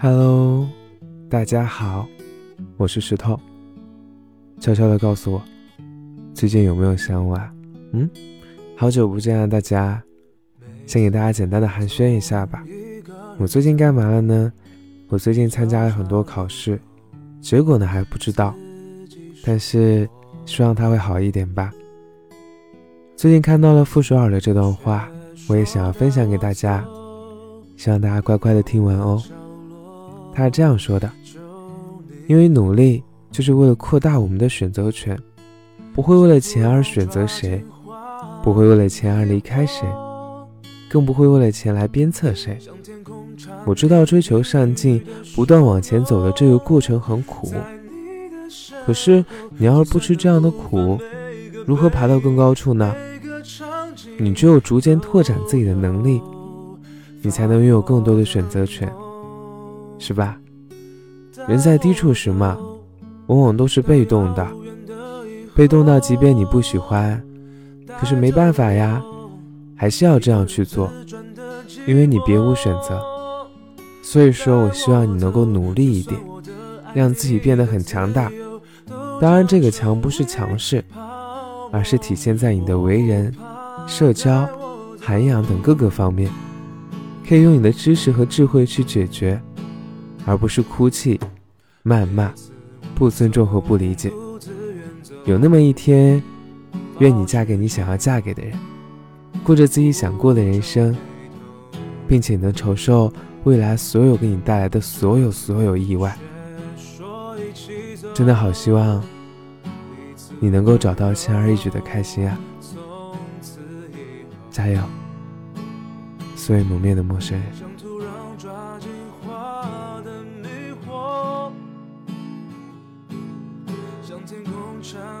Hello，大家好，我是石头。悄悄的告诉我，最近有没有想我啊？嗯，好久不见啊，大家。先给大家简单的寒暄一下吧。我最近干嘛了呢？我最近参加了很多考试，结果呢还不知道，但是希望它会好一点吧。最近看到了傅首尔的这段话，我也想要分享给大家，希望大家乖乖的听完哦。他是这样说的：因为努力就是为了扩大我们的选择权，不会为了钱而选择谁，不会为了钱而离开谁，更不会为了钱来鞭策谁。我知道追求上进、不断往前走的这个过程很苦，可是你要是不吃这样的苦，如何爬到更高处呢？你只有逐渐拓展自己的能力，你才能拥有更多的选择权。是吧？人在低处时嘛，往往都是被动的，被动到即便你不喜欢，可是没办法呀，还是要这样去做，因为你别无选择。所以说我希望你能够努力一点，让自己变得很强大。当然，这个强不是强势，而是体现在你的为人、社交、涵养等各个方面，可以用你的知识和智慧去解决。而不是哭泣、谩骂、不尊重和不理解。有那么一天，愿你嫁给你想要嫁给的人，过着自己想过的人生，并且能承受未来所有给你带来的所有所有意外。真的好希望你能够找到轻而易举的开心啊！加油，素未谋面的陌生人。sunshine.